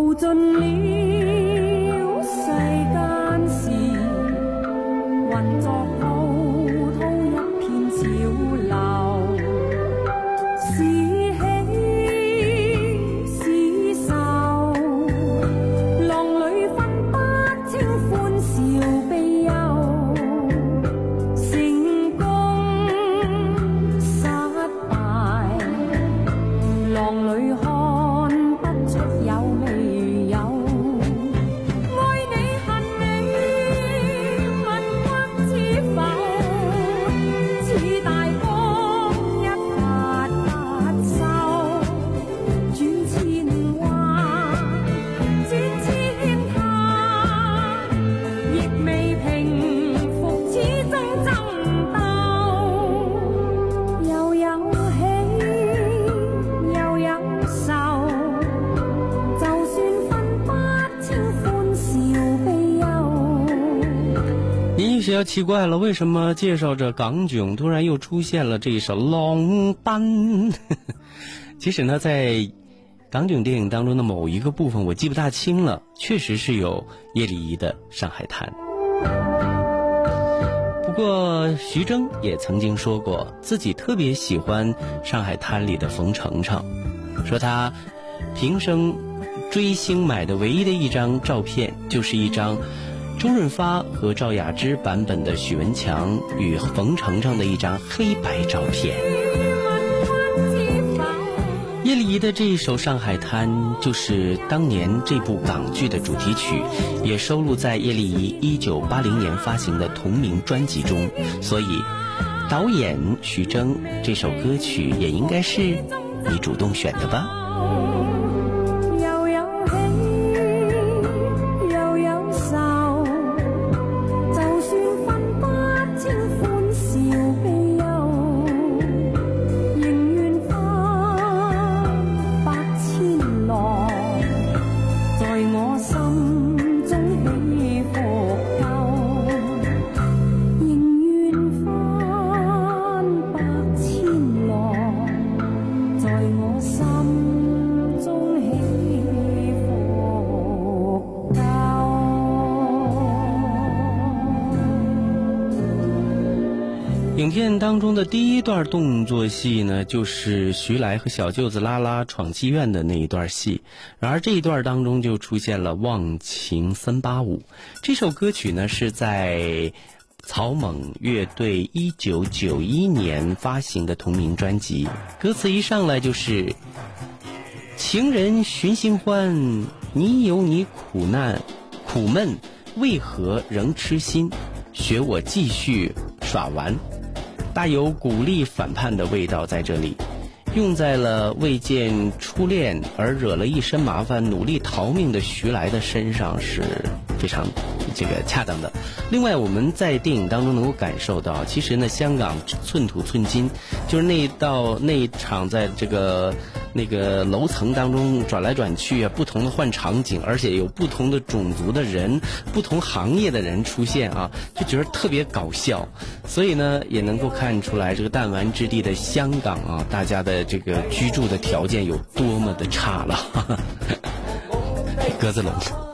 淘盡了。憂。您也许要奇怪了，为什么介绍着港囧，突然又出现了这一首《浪奔》？其实呢，在港囧电影当中的某一个部分，我记不大清了，确实是有叶丽仪的《上海滩》。不过，徐峥也曾经说过，自己特别喜欢《上海滩》里的冯程程，说他平生追星买的唯一的一张照片，就是一张周润发和赵雅芝版本的许文强与冯程程的一张黑白照片。叶丽仪的这一首《上海滩》就是当年这部港剧的主题曲，也收录在叶丽仪1980年发行的同名专辑中。所以，导演徐峥这首歌曲也应该是你主动选的吧？段动作戏呢，就是徐来和小舅子拉拉闯妓院的那一段戏。然而这一段当中就出现了《忘情三八五》这首歌曲呢，是在草蜢乐队一九九一年发行的同名专辑。歌词一上来就是“情人寻新欢，你有你苦难苦闷，为何仍痴心？学我继续耍玩。”大有鼓励反叛的味道在这里，用在了未见初恋而惹了一身麻烦、努力逃命的徐来的身上是非常这个恰当的。另外，我们在电影当中能够感受到，其实呢，香港寸土寸金，就是那一道那一场在这个那个楼层当中转来转去啊，不同的换场景，而且有不同的种族的人、不同行业的人出现啊，就觉得特别搞笑。所以呢，也能够看出来这个弹丸之地的香港啊，大家的这个居住的条件有多么的差了。哈哈鸽子笼。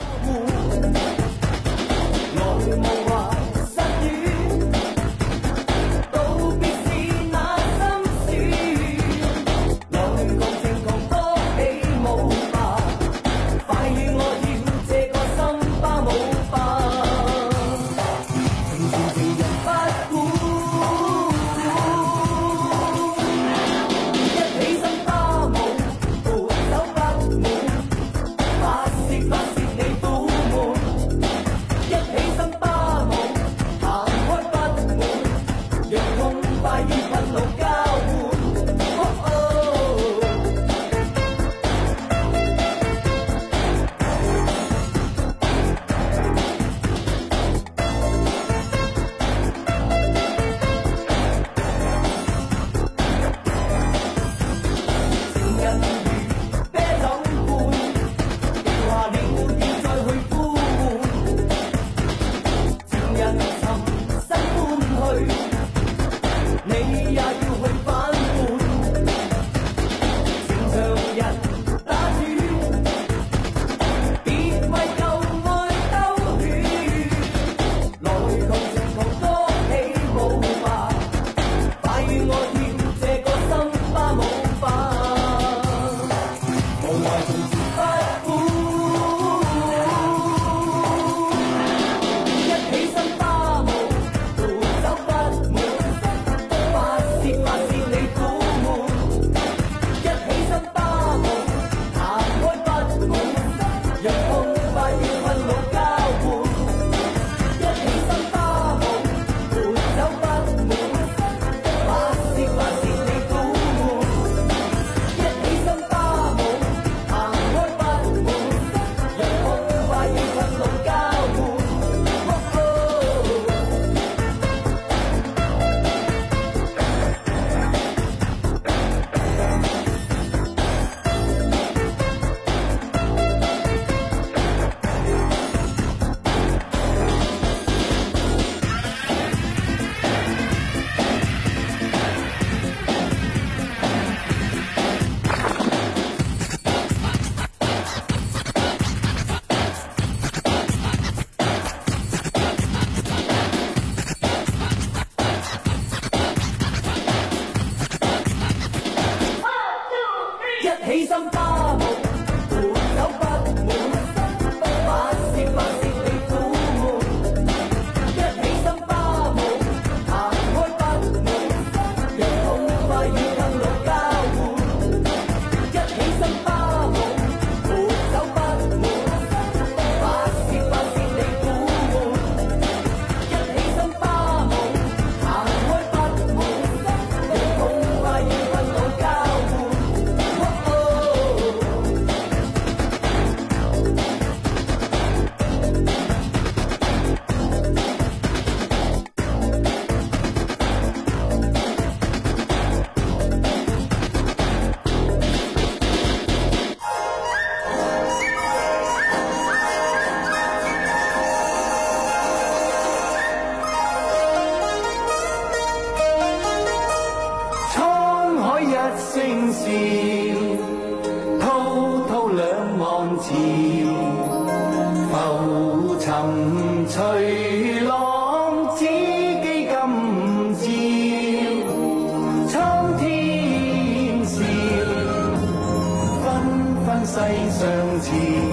上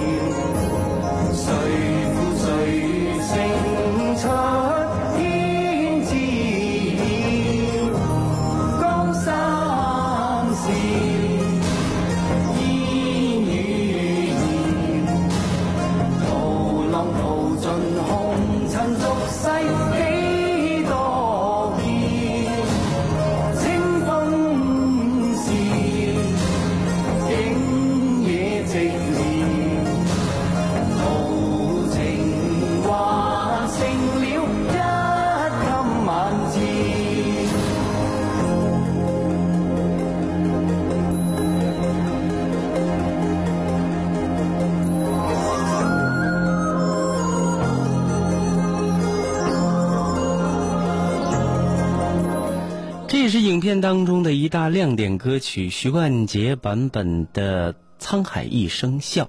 是影片当中的一大亮点歌曲，徐冠杰版本的《沧海一声笑》。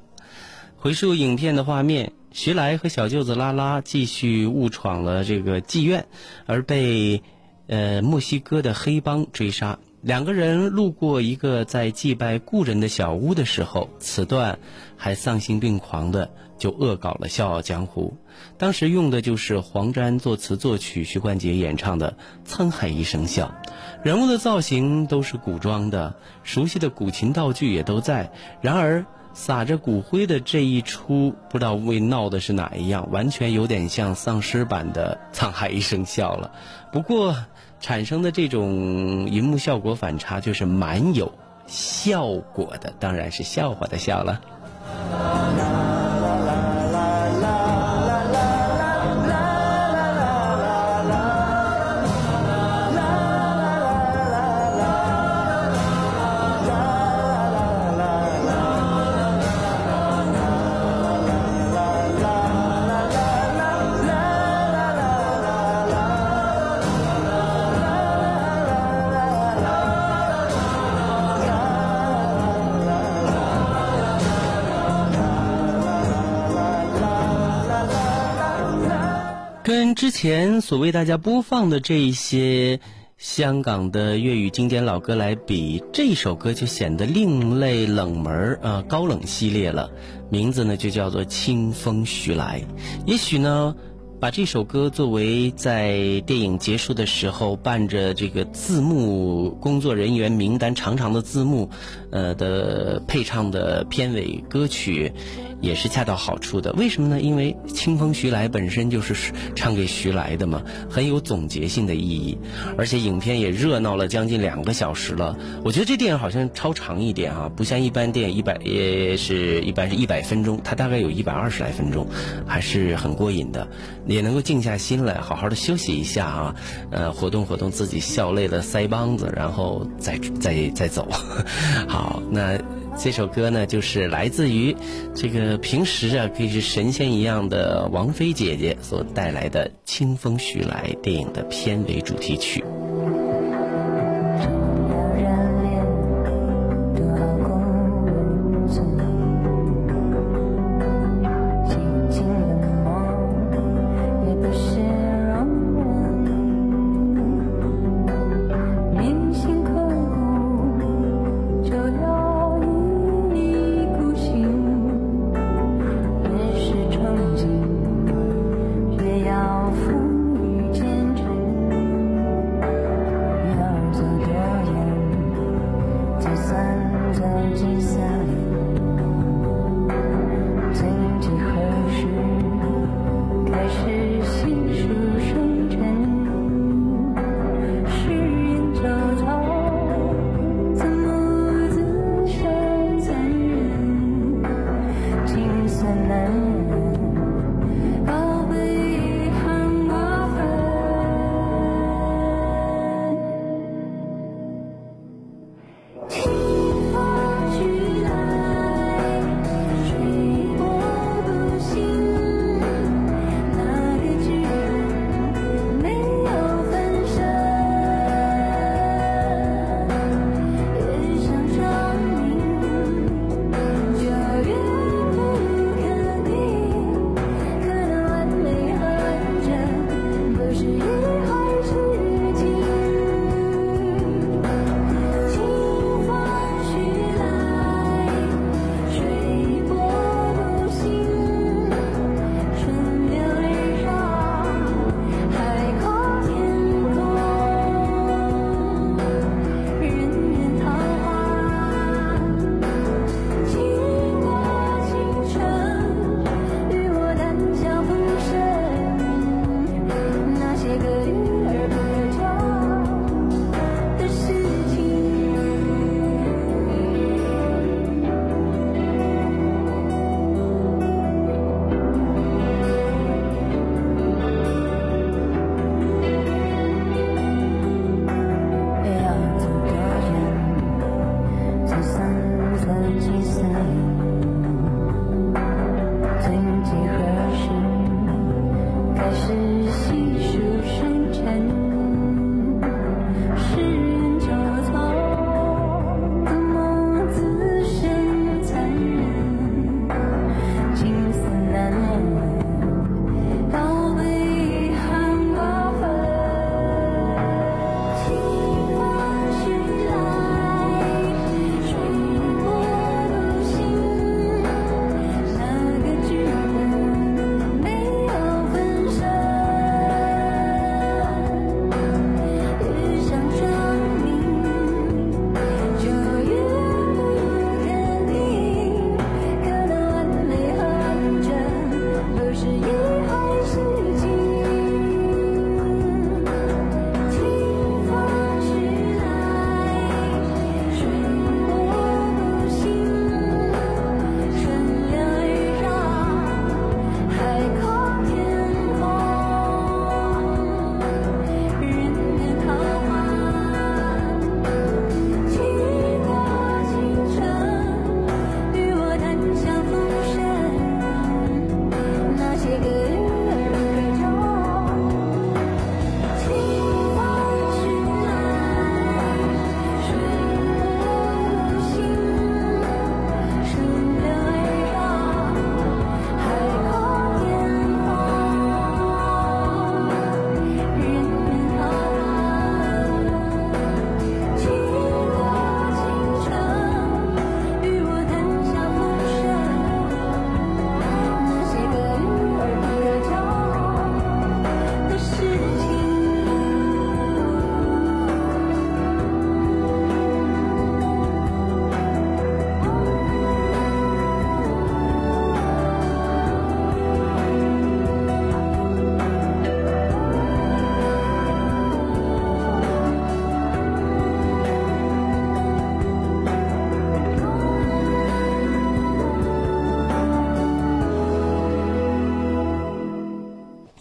回溯影片的画面，徐来和小舅子拉拉继续误闯了这个妓院，而被呃墨西哥的黑帮追杀。两个人路过一个在祭拜故人的小屋的时候，此段还丧心病狂的就恶搞了《笑傲江湖》。当时用的就是黄沾作词作曲，徐冠杰演唱的《沧海一声笑》，人物的造型都是古装的，熟悉的古琴道具也都在。然而撒着骨灰的这一出，不知道为闹的是哪一样，完全有点像丧尸版的《沧海一声笑》了。不过产生的这种银幕效果反差，就是蛮有效果的，当然是笑话的笑了。跟之前所为大家播放的这一些香港的粤语经典老歌来比，这首歌就显得另类冷门儿啊、高冷系列了。名字呢就叫做《清风徐来》。也许呢，把这首歌作为在电影结束的时候伴着这个字幕工作人员名单长长的字幕，呃的配唱的片尾歌曲。也是恰到好处的。为什么呢？因为《清风徐来》本身就是唱给徐来的嘛，很有总结性的意义。而且影片也热闹了将近两个小时了。我觉得这电影好像超长一点啊，不像一般电影一百也是一般是一百分钟，它大概有一百二十来分钟，还是很过瘾的，也能够静下心来，好好的休息一下啊，呃，活动活动自己笑累了腮帮子，然后再再再走。好，那。这首歌呢，就是来自于这个平时啊可以是神仙一样的王菲姐姐所带来的《清风徐来》电影的片尾主题曲。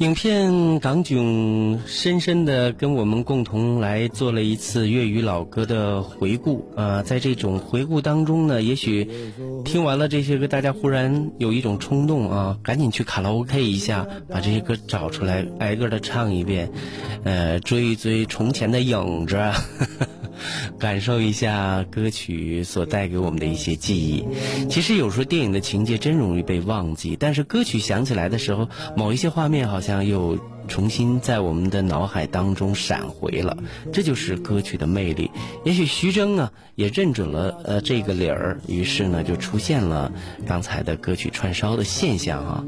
影片港囧深深的跟我们共同来做了一次粤语老歌的回顾啊、在这种回顾当中呢，也许听完了这些歌，大家忽然有一种冲动啊，赶紧去卡拉 OK 一下，把这些歌找出来，挨个的唱一遍，呃，追一追从前的影子。感受一下歌曲所带给我们的一些记忆。其实有时候电影的情节真容易被忘记，但是歌曲响起来的时候，某一些画面好像又重新在我们的脑海当中闪回了。这就是歌曲的魅力。也许徐峥呢也认准了呃这个理儿，于是呢就出现了刚才的歌曲串烧的现象啊。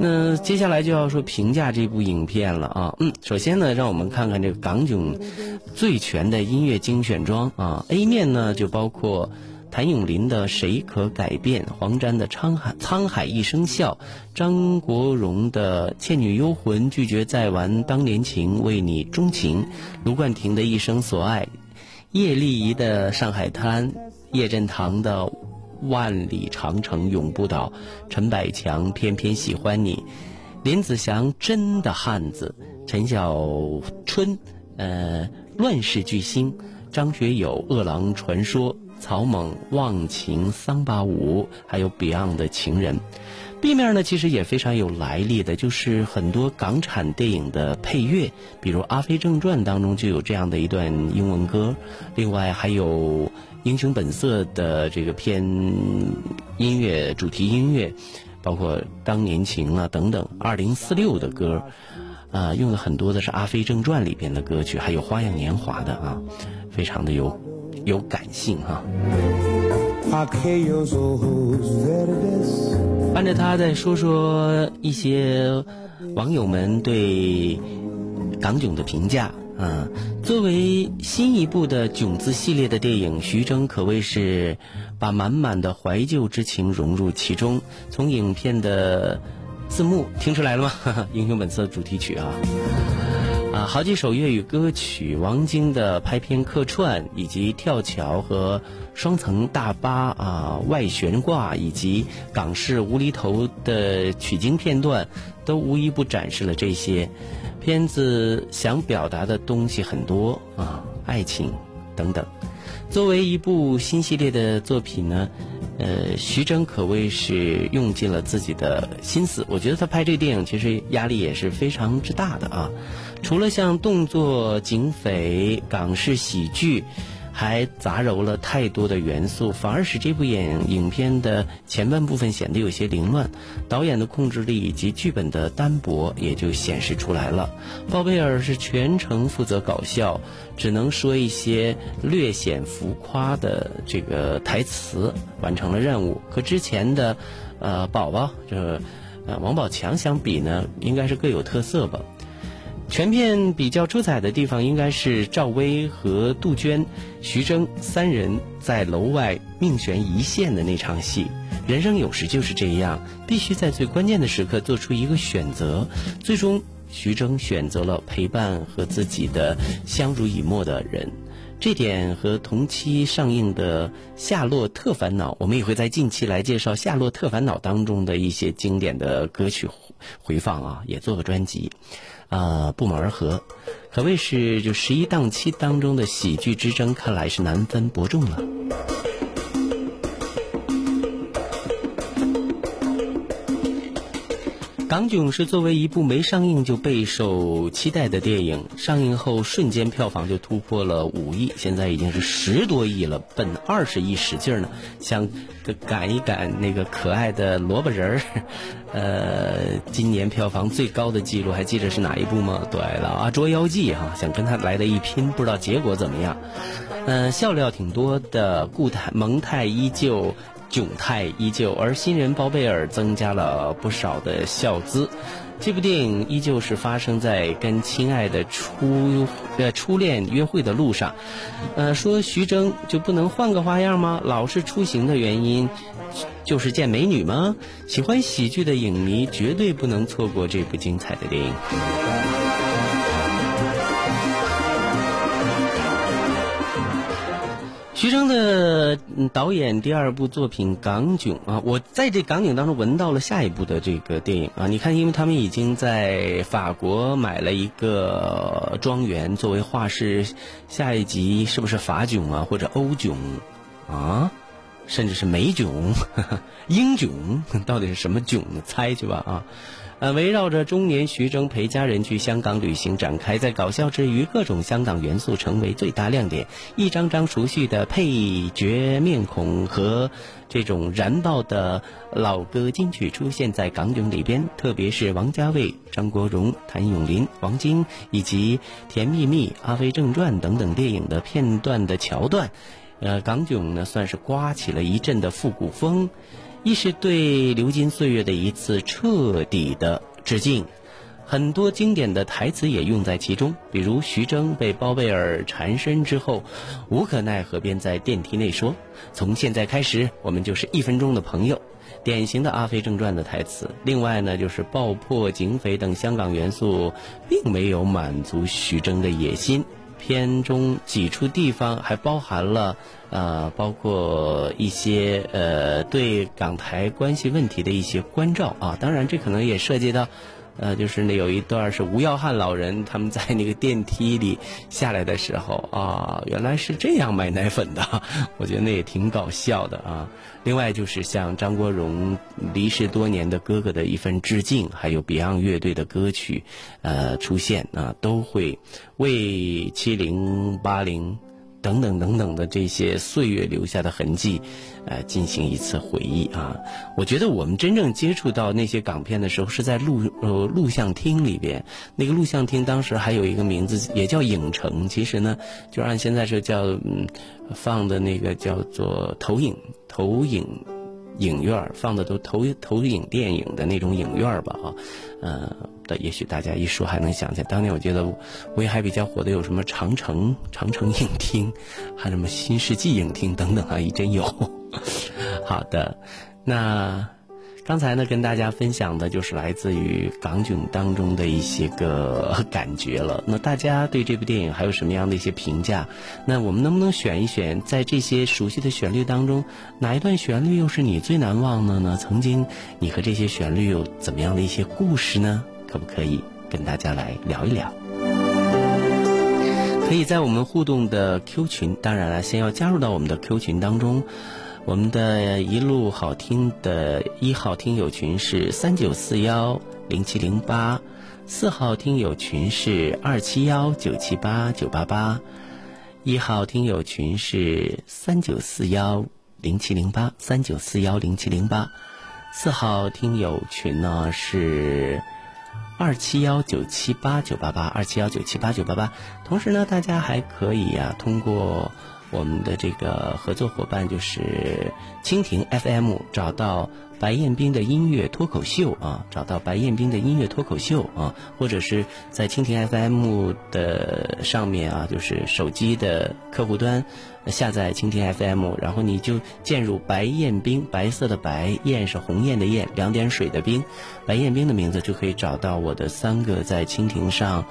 那接下来就要说评价这部影片了啊，嗯，首先呢，让我们看看这个港囧最全的音乐精选装啊。A 面呢就包括谭咏麟的《谁可改变》，黄沾的《沧海沧海一声笑》，张国荣的《倩女幽魂》，拒绝再玩当年情，为你钟情，卢冠廷的一生所爱，叶丽仪的《上海滩》，叶振棠的。万里长城永不倒，陈百强偏偏喜欢你，林子祥真的汉子，陈小春，呃，乱世巨星，张学友饿狼传说，草蜢忘情桑巴舞，还有 Beyond 的情人。B 面呢，其实也非常有来历的，就是很多港产电影的配乐，比如《阿飞正传》当中就有这样的一段英文歌，另外还有《英雄本色》的这个片音乐主题音乐，包括《当年情》啊等等，《二零四六》的歌，啊、用的很多的是《阿飞正传》里边的歌曲，还有《花样年华》的啊，非常的有有感性哈、看着他再说说一些网友们对港囧的评价啊。作为新一部的囧字系列的电影，徐峥可谓是把满满的怀旧之情融入其中。从影片的字幕听出来了吗？英雄本色主题曲啊。啊，好几首粤语歌曲，王晶的拍片客串，以及跳桥和双层大巴啊外悬挂，以及港式无厘头的取经片段，都无一不展示了这些。片子想表达的东西很多啊，爱情等等。作为一部新系列的作品呢，呃，徐峥可谓是用尽了自己的心思。我觉得他拍这个电影其实压力也是非常之大的啊。除了像动作、警匪、港式喜剧，还杂糅了太多的元素，反而使这部影影片的前半部分显得有些凌乱。导演的控制力以及剧本的单薄也就显示出来了。鲍贝尔是全程负责搞笑，只能说一些略显浮夸的这个台词，完成了任务。和之前的，呃，宝宝就是呃王宝强相比呢，应该是各有特色吧。全片比较出彩的地方应该是赵薇和杜鹃、徐峥三人在楼外命悬一线的那场戏。人生有时就是这样，必须在最关键的时刻做出一个选择。最终，徐峥选择了陪伴和自己的相濡以沫的人。这点和同期上映的《夏洛特烦恼》，我们也会在近期来介绍《夏洛特烦恼》当中的一些经典的歌曲回放啊，也做个专辑。啊，不谋而合，可谓是就十一档期当中的喜剧之争，看来是难分伯仲了。港囧是作为一部没上映就备受期待的电影，上映后瞬间票房就突破了五亿，现在已经是十多亿了，奔二十亿使劲呢，想赶一赶那个可爱的萝卜人儿。呃，今年票房最高的记录还记得是哪一部吗？对了，啊，《捉妖记》哈，想跟他来的一拼，不知道结果怎么样。嗯、笑料挺多的，固态萌态依旧。窘态依旧，而新人包贝尔增加了不少的笑姿。这部电影依旧是发生在跟亲爱的初呃初恋约会的路上。呃，说徐峥就不能换个花样吗？老是出行的原因就是见美女吗？喜欢喜剧的影迷绝对不能错过这部精彩的电影。徐峥的导演第二部作品《港囧》啊，我在这《港囧》当中闻到了下一部的这个电影啊。你看，因为他们已经在法国买了一个庄园作为画室，下一集是不是法囧啊，或者欧囧啊，甚至是美囧、英囧，到底是什么囧呢？猜去吧啊！呃，围绕着中年徐峥陪家人去香港旅行展开，在搞笑之余，各种香港元素成为最大亮点。一张张熟悉的配角面孔和这种燃爆的老歌金曲出现在港囧里边，特别是王家卫、张国荣、谭咏麟、王晶以及《甜蜜蜜》《阿飞正传》等等电影的片段的桥段，呃，港囧呢算是刮起了一阵的复古风。一是对流金岁月的一次彻底的致敬，很多经典的台词也用在其中，比如徐峥被包贝尔缠身之后，无可奈何便在电梯内说：“从现在开始，我们就是一分钟的朋友。”典型的《阿飞正传》的台词。另外呢，就是爆破、警匪等香港元素，并没有满足徐峥的野心。片中几处地方还包含了呃，包括一些呃对港台关系问题的一些关照啊。当然，这可能也涉及到。呃，就是那有一段是吴耀汉老人他们在那个电梯里下来的时候啊，原来是这样买奶粉的，我觉得那也挺搞笑的啊。另外就是像张国荣离世多年的哥哥的一份致敬，还有 Beyond 乐队的歌曲呃出现啊，都会为七零八零。等等等等的这些岁月留下的痕迹，呃，进行一次回忆啊。我觉得我们真正接触到那些港片的时候，是在录呃录像厅里边。那个录像厅当时还有一个名字，也叫影城。其实呢，就按现在是叫嗯放的那个叫做投影投影。影院放的都投投影电影的那种影院吧啊，呃，的也许大家一说还能想起来。当年我觉得威海比较火的有什么长城长城影厅，还有什么新世纪影厅等等啊，一真有。好的，那。刚才呢，跟大家分享的就是来自于港囧当中的一些个感觉了。那大家对这部电影还有什么样的一些评价？那我们能不能选一选，在这些熟悉的旋律当中，哪一段旋律又是你最难忘的呢？曾经你和这些旋律有怎么样的一些故事呢？可不可以跟大家来聊一聊？可以在我们互动的 Q 群，当然了，先要加入到我们的 Q 群当中。我们的一路好听的一号听友群是三九四幺零七零八，四号听友群是二七幺九七八九八八，一号听友群是三九四幺零七零八三九四幺零七零八，四号听友群呢是二七幺九七八九八八二七幺九七八九八八，同时呢，大家还可以呀通过。我们的这个合作伙伴就是蜻蜓 FM，找到白彦斌的音乐脱口秀啊，找到白彦斌的音乐脱口秀啊，或者是在蜻蜓 FM 的上面啊，就是手机的客户端下载蜻蜓 FM，然后你就键入白彦斌，白色的白，燕是鸿雁的雁，两点水的冰，白彦斌的名字就可以找到我的三个在蜻蜓上。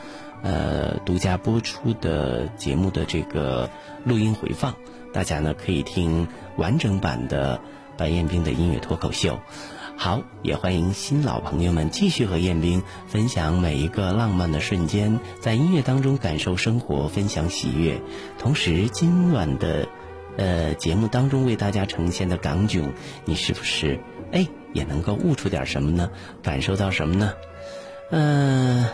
呃，独家播出的节目的这个录音回放，大家呢可以听完整版的白彦斌的音乐脱口秀。好，也欢迎新老朋友们继续和彦斌分享每一个浪漫的瞬间，在音乐当中感受生活，分享喜悦。同时，今晚的呃节目当中为大家呈现的港囧，你是不是哎也能够悟出点什么呢？感受到什么呢？嗯。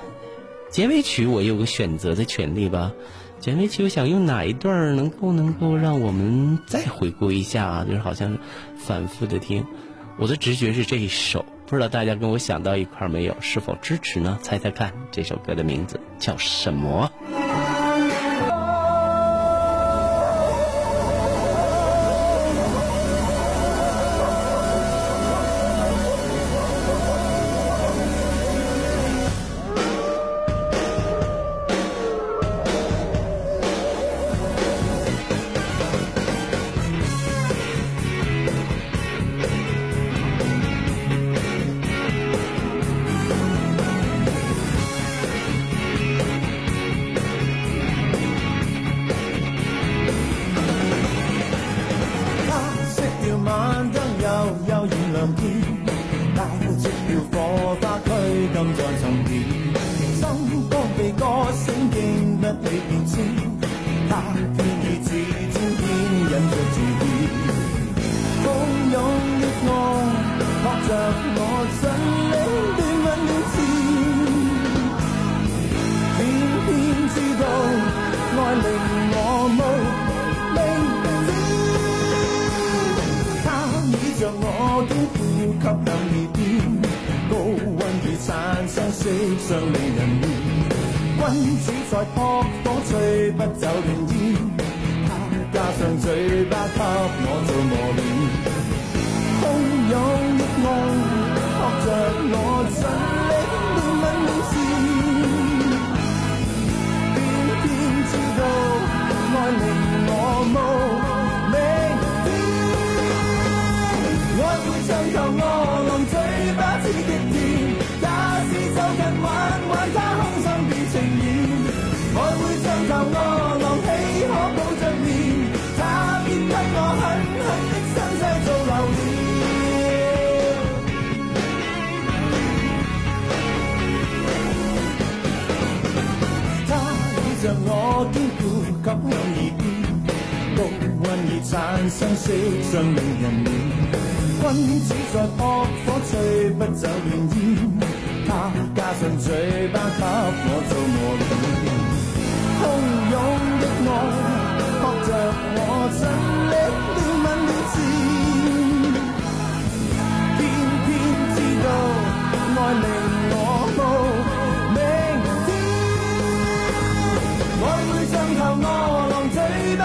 结尾曲我有个选择的权利吧，减肥曲我想用哪一段能够能够让我们再回顾一下啊？就是好像反复的听，我的直觉是这一首，不知道大家跟我想到一块没有？是否支持呢？猜猜看，这首歌的名字叫什么？色上美人面，君子在扑火，吹不走暖烟。他加上嘴巴，给我做磨练，汹涌的爱扑着我。相惜，像令人怜。君子在扑火，吹不走暖烟。他加上嘴巴给我做磨练，汹涌的爱，扑着我尽力乱吻乱字，偏偏知道爱令我到明天，我会像头饿狼嘴巴。